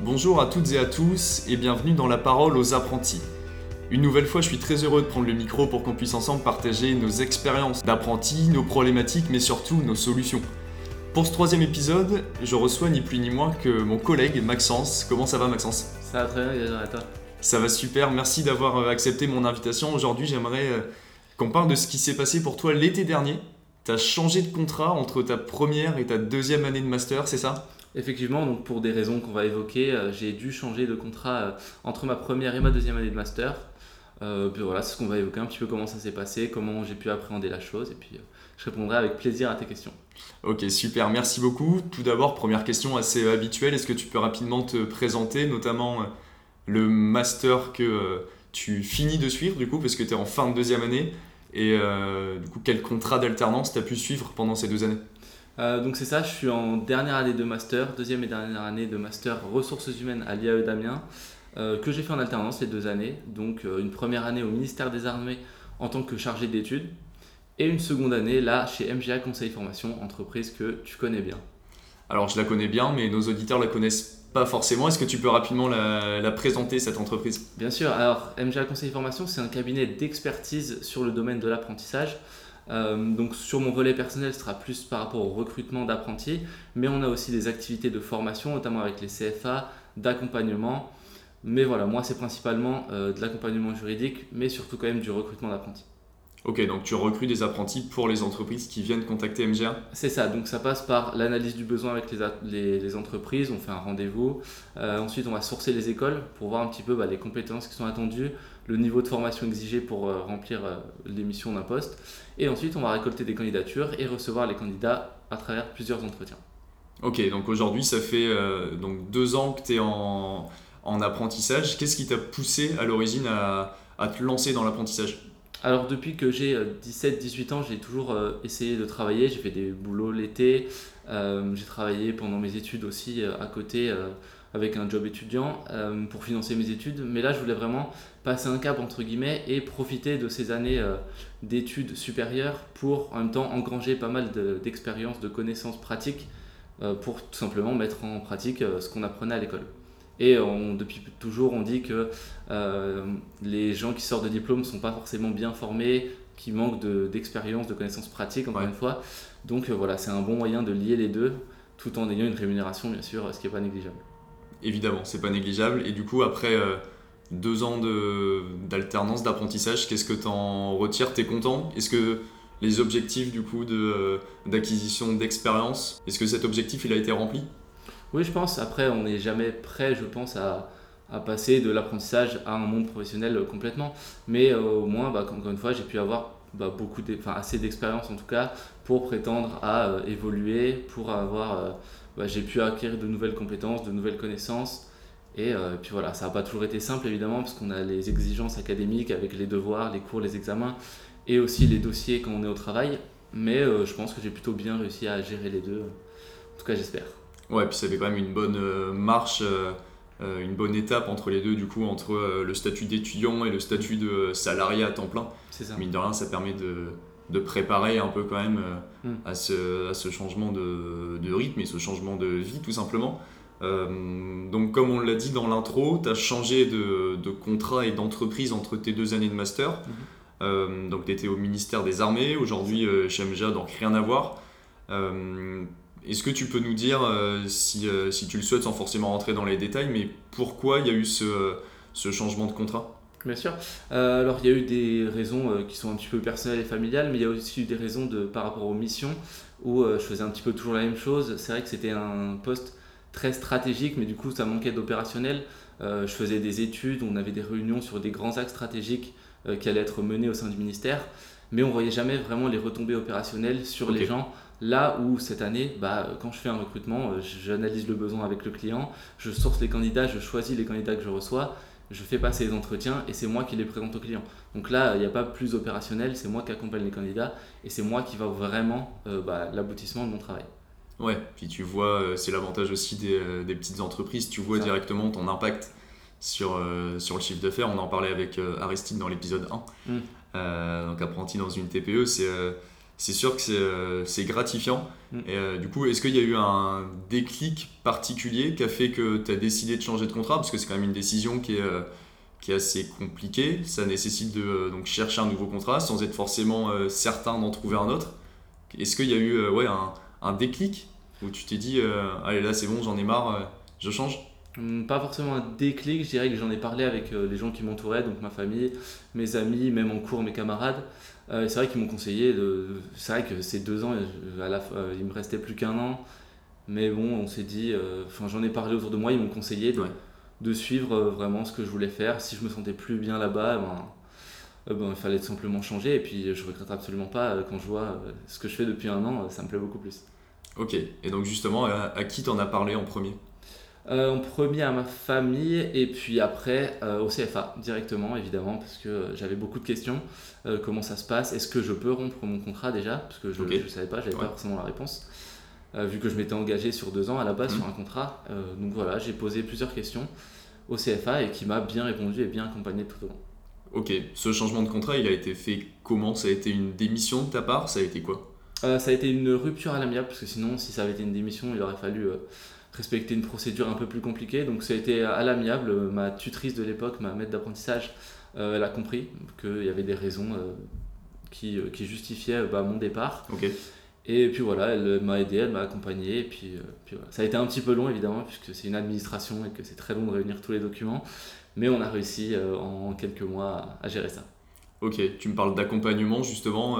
Bonjour à toutes et à tous et bienvenue dans La Parole aux apprentis. Une nouvelle fois, je suis très heureux de prendre le micro pour qu'on puisse ensemble partager nos expériences d'apprentis, nos problématiques, mais surtout nos solutions. Pour ce troisième épisode, je reçois ni plus ni moins que mon collègue Maxence. Comment ça va Maxence? Ça va très bien, toi? Ça va super, merci d'avoir euh, accepté mon invitation. Aujourd'hui, j'aimerais euh, qu'on parle de ce qui s'est passé pour toi l'été dernier. Tu as changé de contrat entre ta première et ta deuxième année de master, c'est ça? Effectivement, donc pour des raisons qu'on va évoquer, euh, j'ai dû changer de contrat entre ma première et ma deuxième année de master. puis voilà, c'est ce qu'on va évoquer un petit peu comment ça s'est passé, comment j'ai pu appréhender la chose, et puis je répondrai avec plaisir à tes questions. Ok, super, merci beaucoup. Tout d'abord, première question assez habituelle, est-ce que tu peux rapidement te présenter, notamment euh, le master que euh, tu finis de suivre, du coup, parce que tu es en fin de deuxième année, et euh, du quel contrat d'alternance tu as pu suivre pendant ces deux années? Donc c'est ça, je suis en dernière année de master, deuxième et dernière année de master ressources humaines à l'IAE d'Amiens, que j'ai fait en alternance les deux années. Donc une première année au ministère des Armées en tant que chargé d'études, et une seconde année là chez MGA Conseil Formation, entreprise que tu connais bien. Alors je la connais bien, mais nos auditeurs la connaissent pas forcément. Est-ce que tu peux rapidement la, présenter, cette entreprise? Bien sûr. Alors MGA Conseil Formation, c'est un cabinet d'expertise sur le domaine de l'apprentissage. Euh, donc sur mon volet personnel, ce sera plus par rapport au recrutement d'apprentis, mais on a aussi des activités de formation, notamment avec les CFA, d'accompagnement. Mais voilà, moi c'est principalement euh, de l'accompagnement juridique, mais surtout quand même du recrutement d'apprentis. Ok, donc tu recrutes des apprentis pour les entreprises qui viennent contacter MGA C'est ça, donc ça passe par l'analyse du besoin avec les, les, entreprises, on fait un rendez-vous. Euh, ensuite, on va sourcer les écoles pour voir un petit peu bah, les compétences qui sont attendues, le niveau de formation exigé pour euh, remplir euh, l'émission d'un poste. Et ensuite, on va récolter des candidatures et recevoir les candidats à travers plusieurs entretiens. Ok, donc aujourd'hui, ça fait donc deux ans que tu es en, en apprentissage. Qu'est-ce qui t'a poussé à l'origine à, à te lancer dans l'apprentissage? Alors depuis que j'ai 17-18 euh, ans, j'ai toujours euh, essayé de travailler. J'ai fait des boulots l'été. Euh, j'ai travaillé pendant mes études aussi à côté avec un job étudiant pour financer mes études. Mais là, je voulais vraiment passer un cap entre guillemets et profiter de ces années d'études supérieures pour en même temps engranger pas mal d'expériences, de, connaissances pratiques pour tout simplement mettre en pratique ce qu'on apprenait à l'école. Et depuis toujours, on dit que euh, les gens qui sortent de diplôme ne sont pas forcément bien formés, qui manquent d'expérience, de, connaissances pratiques, encore une fois. Donc euh, voilà, c'est un bon moyen de lier les deux, tout en ayant une rémunération, bien sûr, ce qui n'est pas négligeable. Évidemment, c'est pas négligeable. Et du coup, après euh, deux ans d'alternance, d'apprentissage, qu'est-ce que tu en retires? Tu es content? Est-ce que les objectifs du coup d'acquisition d'expérience, est-ce que cet objectif il a été rempli? Oui, je pense. Après, on n'est jamais prêt, je pense, à, passer de l'apprentissage à un monde professionnel complètement. Mais euh, au moins, bah, encore une fois, j'ai pu avoir bah, beaucoup assez d'expérience en tout cas pour prétendre à euh, évoluer, pour avoir. Euh, bah, j'ai pu acquérir de nouvelles compétences, de nouvelles connaissances. Et puis voilà, ça n'a pas toujours été simple évidemment, parce qu'on a les exigences académiques avec les devoirs, les cours, les examens, et aussi les dossiers quand on est au travail. Mais je pense que j'ai plutôt bien réussi à gérer les deux. En tout cas, j'espère. Ouais, puis ça avait quand même une bonne euh, marche, euh, euh, une bonne étape entre les deux, du coup, entre le statut d'étudiant et le statut de salarié à temps plein. C'est ça. Mine de rien, ça permet de, de préparer un peu quand même mm. à, ce, à, ce, changement de, de, rythme et ce changement de vie, tout simplement. donc, comme on l'a dit dans l'intro, tu as changé de, de, contrat et d'entreprise entre tes deux années de master. Mm-hmm. donc, tu étais au ministère des Armées, aujourd'hui chez MGA, donc rien à voir. Est-ce que tu peux nous dire, euh, si, euh, si, tu le souhaites sans forcément rentrer dans les détails, mais pourquoi il y a eu ce, ce changement de contrat? Bien sûr. Euh, alors il y a eu des raisons qui sont un petit peu personnelles et familiales, mais il y a aussi eu des raisons de, par rapport aux missions où je faisais un petit peu toujours la même chose. C'est vrai que c'était un poste très stratégique, mais du coup ça manquait d'opérationnel. je faisais des études, on avait des réunions sur des grands axes stratégiques qui allaient être menés au sein du ministère, mais on voyait jamais vraiment les retombées opérationnelles sur les gens. Là où cette année, bah, quand je fais un recrutement, euh, j'analyse le besoin avec le client, je source les candidats, je choisis les candidats que je reçois, je fais passer les entretiens et c'est moi qui les présente au client. Donc là, il n'y a pas plus opérationnel, c'est moi qui accompagne les candidats et c'est moi qui va vraiment euh, bah, l'aboutissement de mon travail. Ouais, puis tu vois, euh, c'est l'avantage aussi des, petites entreprises, tu vois directement ton impact sur, sur le chiffre d'affaires. On en parlait avec Aristide dans l'épisode 1. Mm. donc apprenti dans une TPE, c'est c'est sûr que c'est gratifiant. Mm. Et du coup, est-ce qu'il y a eu un déclic particulier qui a fait que tu as décidé de changer de contrat? Parce que c'est quand même une décision qui est, qui est assez compliquée. Ça nécessite de donc, chercher un nouveau contrat sans être forcément certain d'en trouver un autre. Est-ce qu'il y a eu ouais, un, un déclic? Où tu t'es dit, allez là c'est bon, j'en ai marre, je change? Hum, pas forcément un déclic, je dirais que j'en ai parlé avec euh, les gens qui m'entouraient, donc ma famille, mes amis, même en cours mes camarades. Euh, c'est vrai qu'ils m'ont conseillé, de... c'est vrai que ces deux ans, à la... Euh, il me restait plus qu'un an, mais bon, on s'est dit, enfin j'en ai parlé autour de moi, ils m'ont conseillé de, de suivre vraiment ce que je voulais faire. Si je me sentais plus bien là-bas, ben, ben, il fallait tout simplement changer, et puis je regrette absolument pas quand je vois ce que je fais depuis un an, ça me plaît beaucoup plus. Ok, et donc justement, à, à qui t'en as parlé en premier? Euh, en premier à ma famille et puis après euh, au CFA directement évidemment parce que j'avais beaucoup de questions. Euh, comment ça se passe? Est-ce que je peux rompre mon contrat déjà? Parce que je ne savais pas, j'avais n'avais pas forcément la réponse. vu que je m'étais engagé sur deux ans à la base sur mhm. un contrat. donc voilà, j'ai posé plusieurs questions au CFA et qui m'a bien répondu et bien accompagné tout au long. Ok, ce changement de contrat, il a été fait comment? Ça a été une démission de ta part? Ça a été quoi? Ça a été une rupture à l'amiable parce que sinon, si ça avait été une démission, il aurait fallu respecter une procédure un peu plus compliquée. Donc ça a été à l'amiable. Ma tutrice de l'époque, ma maître d'apprentissage, euh, elle a compris qu'il y avait des raisons euh, qui, euh, qui, justifiaient bah, mon départ. Et puis voilà, elle m'a aidé, elle m'a accompagné. Et puis, puis voilà. Ça a été un petit peu long évidemment, puisque c'est une administration et que c'est très long de réunir tous les documents. Mais on a réussi en quelques mois à, gérer ça. Ok, tu me parles d'accompagnement justement.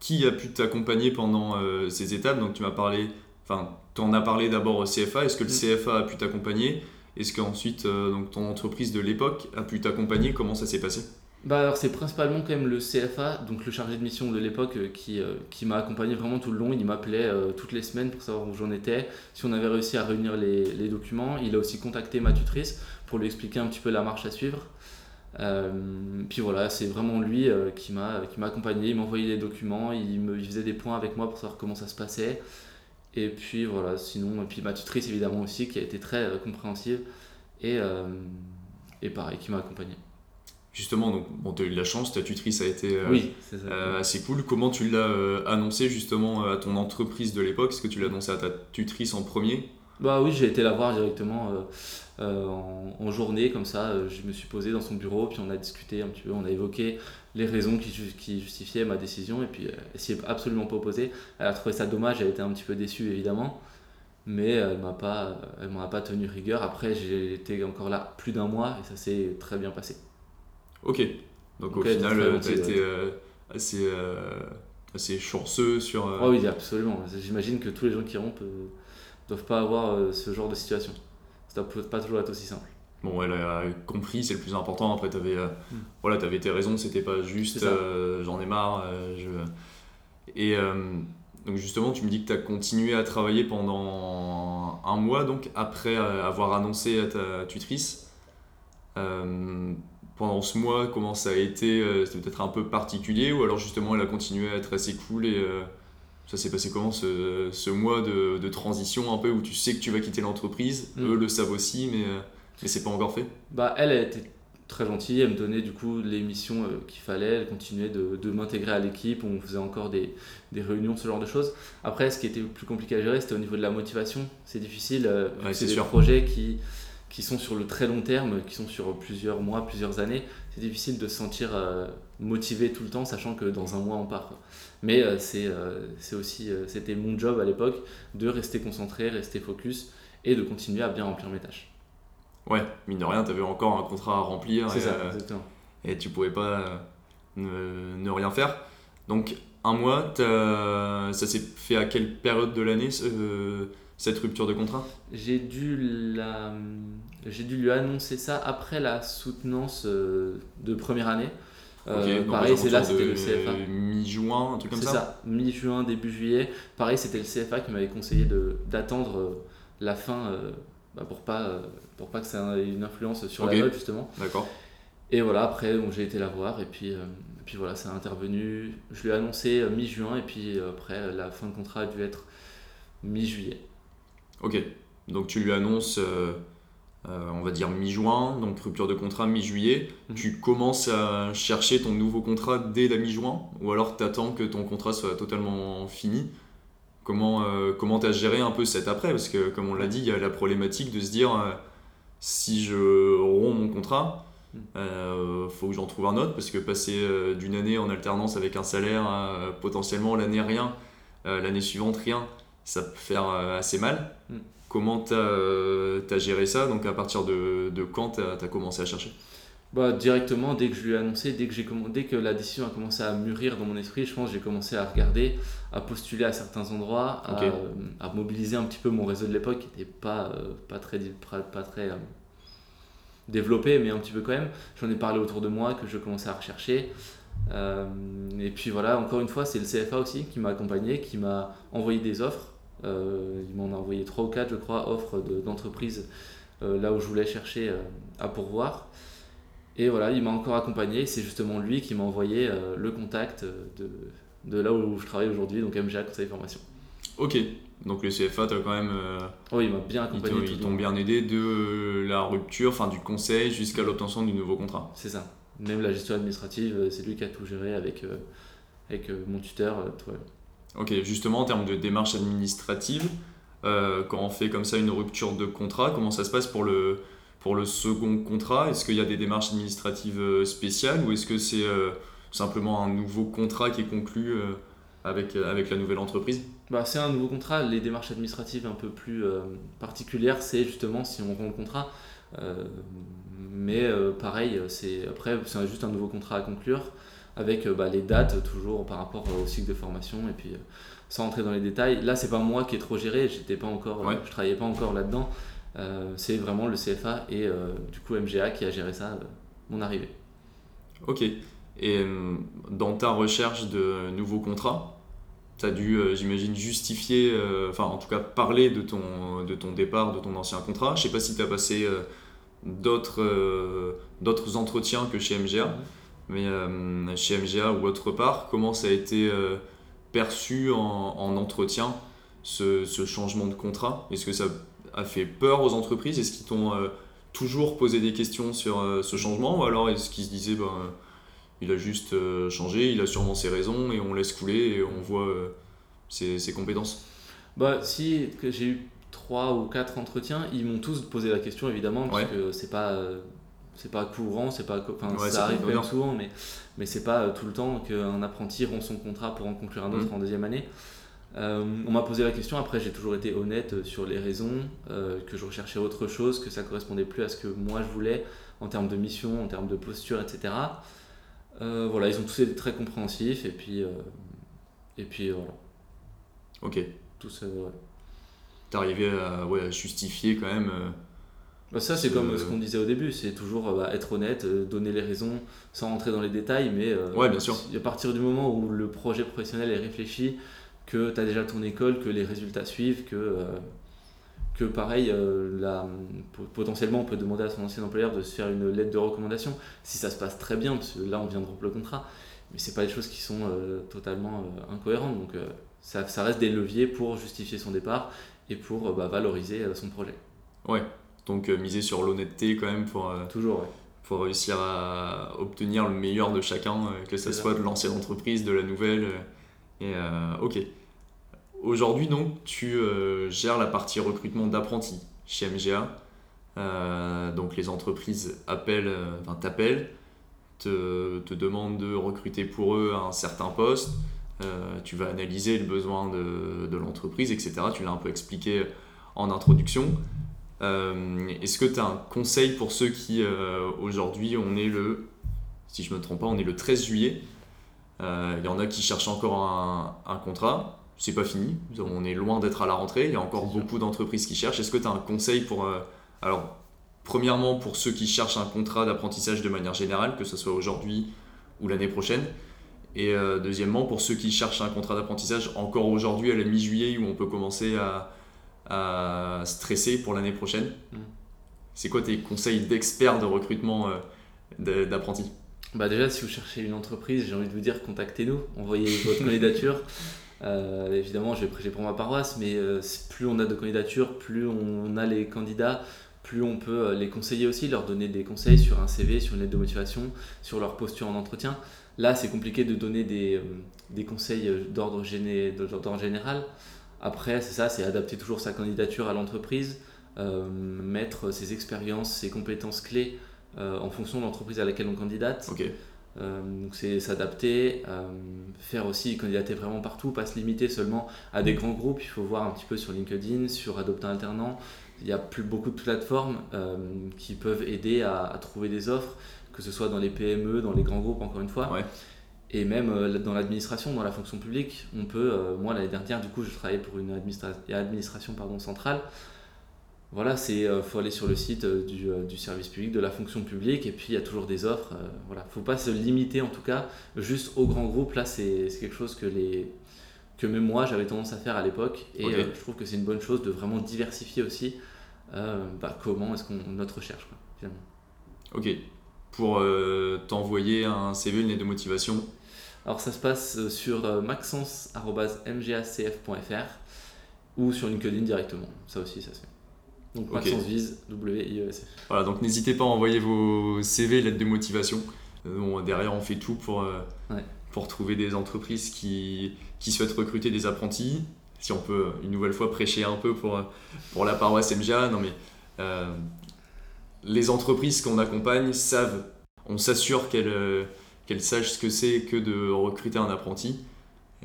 qui a pu t'accompagner pendant ces étapes? Donc tu m'as parlé Enfin, tu en as parlé d'abord au CFA. Est-ce que le mm. CFA a pu t'accompagner? Est-ce qu'ensuite, euh, donc ton entreprise de l'époque a pu t'accompagner? Comment ça s'est passé? Bah alors c'est principalement quand même le CFA, donc le chargé de mission de l'époque, euh, qui, euh, qui m'a accompagné vraiment tout le long. Il m'appelait toutes les semaines pour savoir où j'en étais, si on avait réussi à réunir les, les, documents. Il a aussi contacté ma tutrice pour lui expliquer un petit peu la marche à suivre. puis voilà, c'est vraiment lui qui m'a accompagné, il m'envoyait les documents, il, me, il faisait des points avec moi pour savoir comment ça se passait. Et puis voilà, sinon, et puis ma tutrice évidemment aussi qui a été très euh, compréhensive et, euh, et pareil, qui m'a accompagné. Justement, donc, bon, tu as eu de la chance, ta tutrice a été euh, assez cool. Comment tu l'as annoncé justement à ton entreprise de l'époque? Est-ce que tu l'as annoncé à ta tutrice en premier? Bah oui, j'ai été la voir directement en, en, journée, comme ça. je me suis posé dans son bureau, puis on a discuté un petit peu, on a évoqué les raisons qui, qui, justifiaient ma décision et puis elle s'y est absolument pas opposée. Elle a trouvé ça dommage, elle a été un petit peu déçue évidemment, mais elle m'a pas, elle m'a pas tenu rigueur. Après, j'ai été encore là plus d'un mois et ça s'est très bien passé. Ok, donc, au final, tu as été euh, assez, euh, assez chanceux sur. Oh oui, absolument. J'imagine que tous les gens qui rompent doivent pas avoir ce genre de situation. Ça doit pas toujours être aussi simple bon, elle a compris, c'est le plus important. Après, tu avais, euh, hmm. voilà, avais tes raisons, c'était pas juste euh, j'en ai marre. Euh, je... Et donc, justement, tu me dis que tu as continué à travailler pendant un mois, donc après avoir annoncé à ta tutrice. pendant ce mois, comment ça a été C'était peut-être un peu particulier ou alors justement elle a continué à être assez cool et ça s'est passé comment ce, ce mois de, de, transition un peu où tu sais que tu vas quitter l'entreprise, hmm. eux le savent aussi, mais mais c'est pas encore fait? Bah, elle, a été très gentille, elle me donnait du coup les missions euh, qu'il fallait, elle continuait de, de m'intégrer à l'équipe, on faisait encore des, des, réunions, ce genre de choses. Après, ce qui était plus compliqué à gérer, c'était au niveau de la motivation. C'est difficile, euh, c'est des projets qui, qui sont sur le très long terme, qui sont sur plusieurs mois, plusieurs années. C'est difficile de se sentir euh, motivé tout le temps, sachant que dans un mois on part. Mais c'est c'est aussi, c'était mon job à l'époque de rester concentré, rester focus et de continuer à bien remplir mes tâches. Ouais, mine de rien, tu avais encore un contrat à remplir. C'est ça, euh, Et tu pouvais pas euh, ne, rien faire. Donc, un mois, ça s'est fait à quelle période de l'année cette rupture de contrat? J'ai dû, la... j'ai dû lui annoncer ça après la soutenance euh, de première année. pareil, c'est là, c'était le CFA. Mi-juin, un truc comme ça C'est ça, mi-juin, début juillet. Pareil, c'était le CFA qui m'avait conseillé d'attendre la fin bah, pour pas pour pas que ça ait une influence sur la note justement. D'accord. Et voilà, après j'ai été la voir et puis, euh, puis voilà, ça a intervenu. Je lui ai annoncé euh, mi-juin et puis euh, après la fin de contrat a dû être mi-juillet. Ok, donc tu lui annonces on va dire mi-juin, donc rupture de contrat mi-juillet, mhm. tu commences à chercher ton nouveau contrat dès la mi-juin ou alors tu attends que ton contrat soit totalement fini? Comment comment tu as géré un peu cet après? Parce que comme on l'a dit, il y a la problématique de se dire si je romps mon contrat, il euh, faut que j'en trouve un autre parce que passer euh, d'une année en alternance avec un salaire euh, potentiellement l'année rien, l'année suivante rien, ça peut faire assez mal. Mm. Comment tu as, géré ça? Donc à partir de, de quand tu as, commencé à chercher? Bah, directement, dès que je lui ai annoncé, dès que, dès que la décision a commencé à mûrir dans mon esprit, je pense que j'ai commencé à regarder, à postuler à certains endroits, à, mobiliser un petit peu mon réseau de l'époque qui n'était pas, pas très, pas très développé, mais un petit peu quand même. J'en ai parlé autour de moi, que je commençais à rechercher. Euh, et puis voilà, encore une fois, c'est le CFA aussi qui m'a accompagné, qui m'a envoyé des offres. Euh, il m'en a envoyé 3 ou 4, je crois, offres d'entreprise euh, là où je voulais chercher à pourvoir. Et voilà, il m'a encore accompagné. C'est justement lui qui m'a envoyé le contact de, de, là où je travaille aujourd'hui, donc MGA Conseil Formation. Ok, donc le CFA, tu as quand même. Euh, oui, il m'a bien accompagné. Ils t'ont bien aidé de la rupture, enfin du conseil jusqu'à l'obtention du nouveau contrat. C'est ça. Même la gestion administrative, euh, c'est lui qui a tout géré avec, euh, avec mon tuteur. Toi. Ok, justement en termes de démarche administrative, quand on fait comme ça une rupture de contrat, comment ça se passe pour le, pour le second contrat? Est-ce qu'il y a des démarches administratives spéciales ou est-ce que c'est simplement un nouveau contrat qui est conclu avec, avec la nouvelle entreprise? Bah, c'est un nouveau contrat. Les démarches administratives un peu plus euh, particulières, c'est justement si on rend le contrat. Euh, mais euh, pareil, après c'est juste un nouveau contrat à conclure avec bah, les dates toujours par rapport au cycle de formation et puis sans entrer dans les détails. Là, c'est pas moi qui ai trop géré. J'étais pas encore, je travaillais pas encore là-dedans. c'est vraiment le CFA et du coup MGA qui a géré ça, mon arrivée. Ok. Et dans ta recherche de nouveaux contrats, tu as dû, euh, j'imagine, justifier, euh, enfin en tout cas parler de ton, de ton départ, de ton ancien contrat. Je sais pas si tu as passé euh, d'autres d'autres entretiens que chez MGA, mais chez MGA ou autre part, comment ça a été perçu en, en entretien, ce, ce, changement de contrat? Est-ce que ça a fait peur aux entreprises? Est-ce qu'ils t'ont toujours posé des questions sur ce changement? Ou alors est-ce qu'ils se disaient, ben, il a juste euh, changé, il a sûrement ses raisons et on laisse couler et on voit euh, ses, ses, compétences? Bah, si j'ai eu trois ou quatre entretiens, ils m'ont tous posé la question évidemment, parce que c'est pas c'est pas courant, c'est pas enfin, ça arrive bien souvent, mais mais c'est pas tout le temps qu'un apprenti rompt son contrat pour en conclure un autre mm. en deuxième année. Euh, on m'a posé la question, après j'ai toujours été honnête sur les raisons, que je recherchais autre chose, que ça correspondait plus à ce que moi je voulais en termes de mission, en termes de posture, etc. Euh, voilà, ils ont tous été très compréhensifs et puis, euh, et puis voilà. Ok. Tout ça, ouais. T'arrivais à, ouais, à justifier quand même. Euh, bah ça, c'est comme ce qu'on disait au début, c'est toujours bah, être honnête, donner les raisons sans rentrer dans les détails, mais ouais, bien sûr. à partir du moment où le projet professionnel est réfléchi, que tu as déjà ton école, que les résultats suivent, que que pareil, euh, potentiellement on peut demander à son ancien employeur de se faire une lettre de recommandation si ça se passe très bien, parce que là on vient de rompre le contrat, mais c'est pas des choses qui sont euh, totalement euh, incohérentes, donc ça, ça, reste des leviers pour justifier son départ et pour bah, valoriser son projet. Ouais, donc miser sur l'honnêteté quand même pour, Toujours, pour réussir à obtenir le meilleur de chacun, que ce soit de l'ancienne entreprise, de la nouvelle. et ok. Aujourd'hui, donc, tu euh, gères la partie recrutement d'apprentis chez MGA. Euh, donc, les entreprises appellent, euh, enfin, t'appellent, te, te, demandent de recruter pour eux un certain poste. tu vas analyser le besoin de, de l'entreprise, etc. Tu l'as un peu expliqué en introduction. Est-ce que tu as un conseil pour ceux qui, aujourd'hui, on est le, si je ne me trompe pas, on est le 13 juillet. Il y en a qui cherchent encore un, un contrat c'est pas fini. On est loin d'être à la rentrée. Il y a encore beaucoup d'entreprises qui cherchent. Est-ce que tu as un conseil pour. Euh, alors, premièrement, pour ceux qui cherchent un contrat d'apprentissage de manière générale, que ce soit aujourd'hui ou l'année prochaine. Et euh, deuxièmement, pour ceux qui cherchent un contrat d'apprentissage encore aujourd'hui, à la mi-juillet, où on peut commencer à, stresser pour l'année prochaine. Mm. C'est quoi tes conseils d'experts de recrutement euh, d'apprentis? Bah déjà, si vous cherchez une entreprise, j'ai envie de vous dire, contactez-nous, envoyez votre candidature. Euh, évidemment, je vais prêcher pour ma paroisse, mais euh, plus on a de candidatures, plus on a les candidats, plus on peut les conseiller aussi, leur donner des conseils sur un CV, sur une lettre de motivation, sur leur posture en entretien. Là, c'est compliqué de donner des, des conseils d'ordre général. Après, c'est ça, c'est adapter toujours sa candidature à l'entreprise, mettre ses expériences, ses compétences clés en fonction de l'entreprise à laquelle on candidate. Euh, donc c'est s'adapter, euh, faire aussi candidater vraiment partout, pas se limiter seulement à des grands groupes. Il faut voir un petit peu sur LinkedIn, sur Adopte Alternant. Il y a plus beaucoup de plateformes euh, qui peuvent aider à, trouver des offres, que ce soit dans les PME, dans les grands groupes encore une fois. Et même dans l'administration, dans la fonction publique, on peut, moi l'année dernière du coup je travaillais pour une administration pardon, centrale, voilà, c'est euh, faut aller sur le site euh, euh, du, service public, de la fonction publique, et puis il y a toujours des offres. voilà, faut pas se limiter en tout cas juste aux grands groupes. Là, c'est quelque chose que les que même moi j'avais tendance à faire à l'époque, et je trouve que c'est une bonne chose de vraiment diversifier aussi. Bah, comment est-ce qu'on notre recherche quoi, finalement. Ok. Pour t'envoyer un CV, une lettre de motivation. Alors ça se passe sur maxence.mgacf.fr ou sur LinkedIn directement. Ça aussi, ça se fait. Donc Maxence Vise, W-I-E-S. Voilà, donc n'hésitez pas à envoyer vos CV, lettres de motivation. Euh, derrière, on fait tout pour, euh, pour trouver des entreprises qui, qui souhaitent recruter des apprentis. Si on peut une nouvelle fois prêcher un peu pour, pour la paroisse MGA, non mais euh, les entreprises qu'on accompagne savent, on s'assure qu'elles qu'elles sachent ce que c'est que de recruter un apprenti.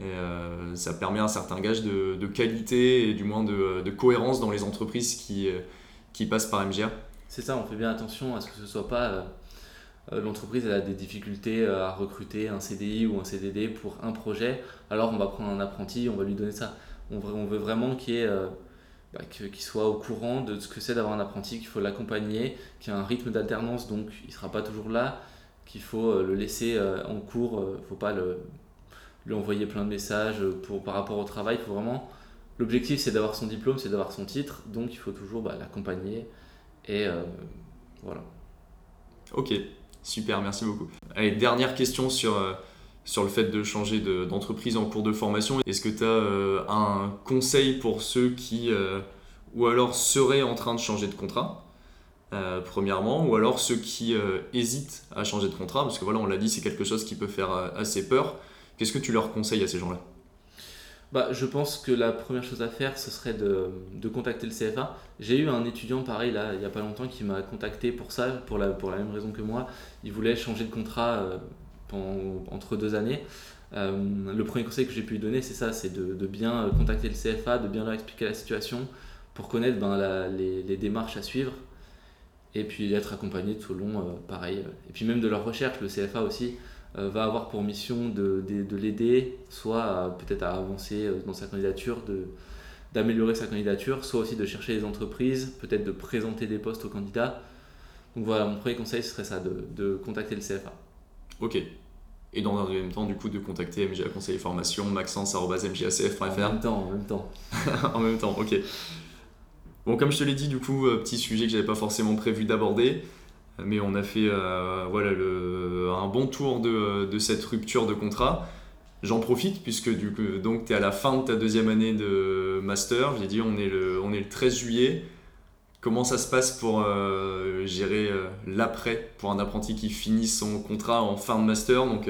Euh, ça permet un certain gage de, qualité et du moins de, cohérence dans les entreprises qui, euh, qui passent par MGA. C'est ça, on fait bien attention à ce que ce soit pas euh, l'entreprise a des difficultés à recruter un CDI ou un CDD pour un projet, alors on va prendre un apprenti, on va lui donner ça. On, veut vraiment qu'il bah, soit au courant de ce que c'est d'avoir un apprenti, qu'il faut l'accompagner, qu'il y a un rythme d'alternance, donc il ne sera pas toujours là, qu'il faut le laisser en cours, il ne faut pas le, lui envoyer plein de messages pour, par rapport au travail. Il faut vraiment. L'objectif, c'est d'avoir son diplôme, c'est d'avoir son titre, donc il faut toujours bah, l'accompagner. Et euh, voilà. Ok, super, merci beaucoup. Allez, dernière question sur, euh, sur le fait de changer d'entreprise en cours de formation. Est-ce que tu as euh, un conseil pour ceux qui, ou alors seraient en train de changer de contrat? Premièrement, ou alors ceux qui hésitent à changer de contrat, parce que voilà, on l'a dit, c'est quelque chose qui peut faire assez peur. Qu'est-ce que tu leur conseilles à ces gens-là? Bah, je pense que la première chose à faire, ce serait de, de contacter le CFA. J'ai eu un étudiant pareil là, il n'y a pas longtemps qui m'a contacté pour ça, pour la, pour la même raison que moi. Il voulait changer de contrat euh, entre deux années. Euh, le premier conseil que j'ai pu lui donner, c'est ça, c'est de, bien euh, contacter le CFA, de bien leur expliquer la situation pour connaître ben, les, démarches à suivre et puis d'être accompagné tout au long, pareil. Et puis même de leur recherche, le CFA aussi. Euh, va avoir pour mission de, de, l'aider, soit peut-être à avancer euh, dans sa candidature, d'améliorer sa candidature, soit aussi de chercher des entreprises, peut-être de présenter des postes aux candidats. Donc voilà, mon premier conseil ce serait ça, de, de contacter le CFA. Ok. Et dans un même temps, du coup, de contacter MGA Conseil Formation, maxence.mjacf.fr. En même temps, en même temps. en même temps, ok. Bon, comme je te l'ai dit, du coup, euh, petit sujet que j'avais pas forcément prévu d'aborder mais on a fait euh, voilà, un bon tour de, cette rupture de contrat. J'en profite puisque tu es à la fin de ta deuxième année de master. J'ai dit on est, le, on est le 13 juillet. Comment ça se passe pour euh, gérer euh, l'après pour un apprenti qui finit son contrat en fin de master? Donc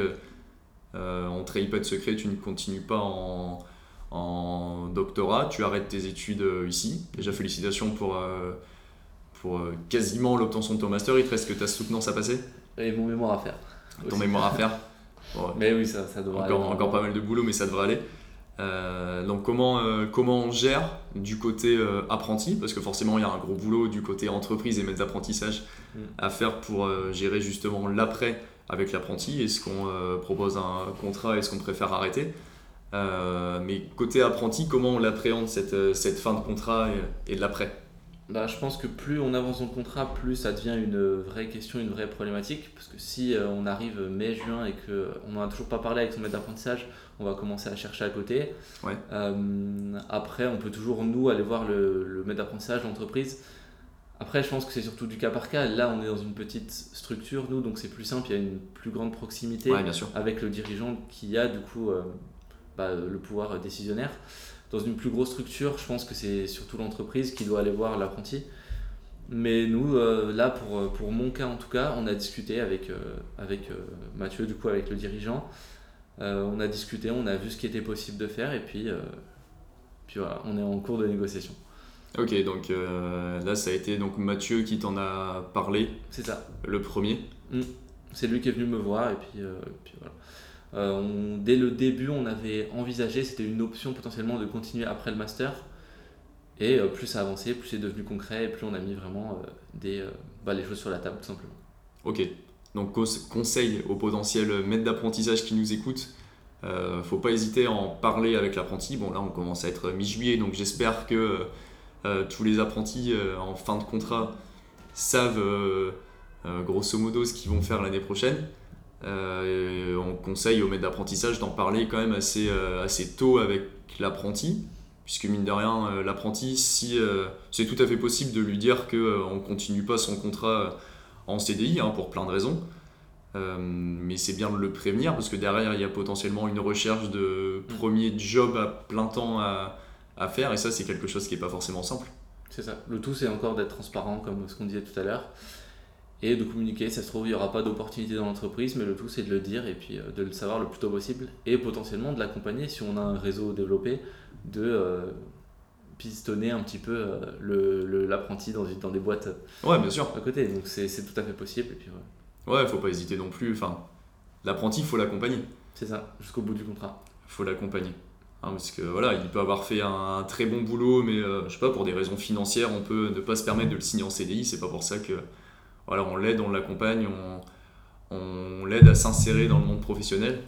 on ne trahit pas de secret, tu ne continues pas en, en doctorat, tu arrêtes tes études ici. Déjà félicitations pour pour euh, quasiment l'obtention de ton master, il te reste que ta soutenance à passer Et mon mémoire à faire. Ton mémoire à faire Mais oui, ça, ça devrait encore, aller. Encore pas mal de boulot, mais ça devrait aller. Euh, donc comment, euh, comment on gère du côté apprenti? Parce que forcément, il y a un gros boulot du côté entreprise et maître d'apprentissage mm. à faire pour gérer justement l'après avec l'apprenti. Est-ce qu'on propose un contrat? Est-ce qu'on préfère arrêter? Mais côté apprenti, comment on l'appréhende cette, cette fin de contrat et de l'après? Bah, je pense que plus on avance dans le contrat, plus ça devient une vraie question, une vraie problématique. Parce que si euh, on arrive mai-juin et qu'on n'en a toujours pas parlé avec son maître d'apprentissage, on va commencer à chercher à côté. Euh, après, on peut toujours, nous, aller voir le, le maître d'apprentissage, l'entreprise. Après, je pense que c'est surtout du cas par cas. Là, on est dans une petite structure, nous, donc c'est plus simple. Il y a une plus grande proximité avec le dirigeant qui a, du coup, euh, bah, le pouvoir décisionnaire dans une plus grosse structure, je pense que c'est surtout l'entreprise qui doit aller voir l'apprenti. Mais nous, euh, là, pour, pour mon cas en tout cas, on a discuté avec, avec Mathieu, du coup, avec le dirigeant. on a discuté, on a vu ce qui était possible de faire et puis, puis voilà, on est en cours de négociation. Ok, donc là, ça a été donc Mathieu qui t'en a parlé. C'est ça. Le premier. Mm. C'est lui qui est venu me voir et puis, puis voilà. Euh, dès le début, on avait envisagé, c'était une option potentiellement de continuer après le master. Et euh, plus ça avançait, plus c'est devenu concret, et plus on a mis vraiment euh, des, bah, les choses sur la table, tout simplement. Ok. Donc, conseil aux potentiels maîtres d'apprentissage qui nous écoutent, euh, faut pas hésiter à en parler avec l'apprenti. Bon, là, on commence à être mi-juillet, donc j'espère que tous les apprentis en fin de contrat savent grosso modo ce qu'ils vont faire l'année prochaine. Euh, on conseille au maître d'apprentissage d'en parler quand même assez, euh, assez tôt avec l'apprenti, puisque mine de rien, euh, l'apprenti, si, c'est tout à fait possible de lui dire qu'on ne continue pas son contrat en CDI, hein, pour plein de raisons. mais c'est bien de le prévenir parce que derrière il y a potentiellement une recherche de premier job à plein temps à, à faire et ça c'est quelque chose qui n'est pas forcément simple. C'est ça. Le tout c'est encore d'être transparent comme ce qu'on disait tout à l'heure et de communiquer. Ça se trouve, il n'y aura pas d'opportunité dans l'entreprise, mais le tout, c'est de le dire et puis euh, de le savoir le plus tôt possible et potentiellement de l'accompagner si on a un réseau développé, de euh, pistonner un petit peu euh, l'apprenti dans, dans des boîtes ouais, bien sûr. à côté. Donc c'est tout à fait possible. Et puis, ouais. faut pas hésiter non plus. Enfin, l'apprenti, il faut l'accompagner. C'est ça, jusqu'au bout du contrat. Il faut l'accompagner. Hein, parce que voilà, il peut avoir fait un, très bon boulot, mais je sais pas, pour des raisons financières, on peut ne pas se permettre de le signer en CDI. C'est pas pour ça que voilà, on l'aide, on l'accompagne, on, l'aide à s'insérer dans le monde professionnel.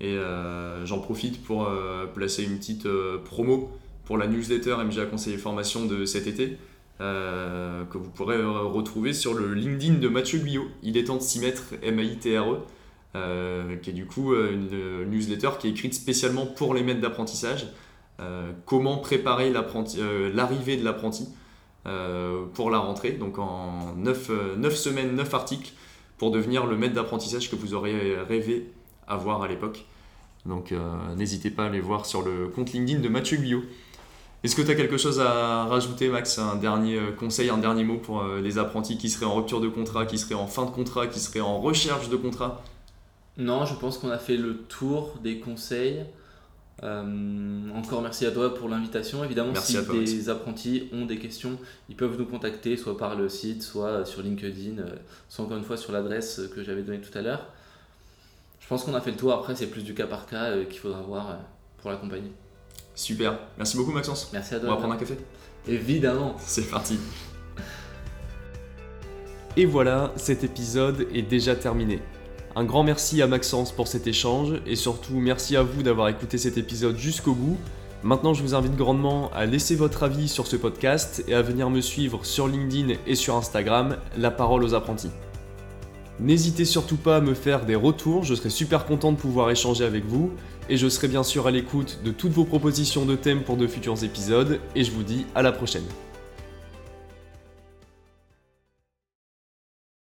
Et euh, j'en profite pour euh, placer une petite euh, promo pour la newsletter MGA Conseiller Formation de cet été, que vous pourrez retrouver sur le LinkedIn de Mathieu Guyot. Il est temps de s'y mettre, M-A-I-T-R-E, qui est du coup une newsletter qui est écrite spécialement pour les maîtres d'apprentissage. comment préparer l'arrivée de l'apprenti pour la rentrée, donc en 9, euh, semaines, 9 articles pour devenir le maître d'apprentissage que vous auriez rêvé avoir à l'époque. Donc euh, n'hésitez pas à aller voir sur le compte LinkedIn de Mathieu Guyot. Est-ce que tu as quelque chose à rajouter, Max? Un dernier conseil, un dernier mot pour les apprentis qui seraient en rupture de contrat, qui seraient en fin de contrat, qui seraient en recherche de contrat? Non, je pense qu'on a fait le tour des conseils. Euh, encore merci à toi pour l'invitation. Évidemment, si des apprentis ont des questions, ils peuvent nous contacter soit par le site, soit sur LinkedIn, euh, soit encore une fois sur l'adresse que j'avais donnée tout à l'heure. Je pense qu'on a fait le tour. Après, c'est plus du cas par cas euh, qu'il faudra voir pour l'accompagner. Super. Merci beaucoup, Maxence. Merci à toi. On va prendre un café Évidemment. C'est parti. Et voilà, cet épisode est déjà terminé. Un grand merci à Maxence pour cet échange et surtout merci à vous d'avoir écouté cet épisode jusqu'au bout. Maintenant, je vous invite grandement à laisser votre avis sur ce podcast et à venir me suivre sur LinkedIn et sur Instagram, La Parole aux apprentis. N'hésitez surtout pas à me faire des retours, je serai super content de pouvoir échanger avec vous et je serai bien sûr à l'écoute de toutes vos propositions de thèmes pour de futurs épisodes et je vous dis à la prochaine.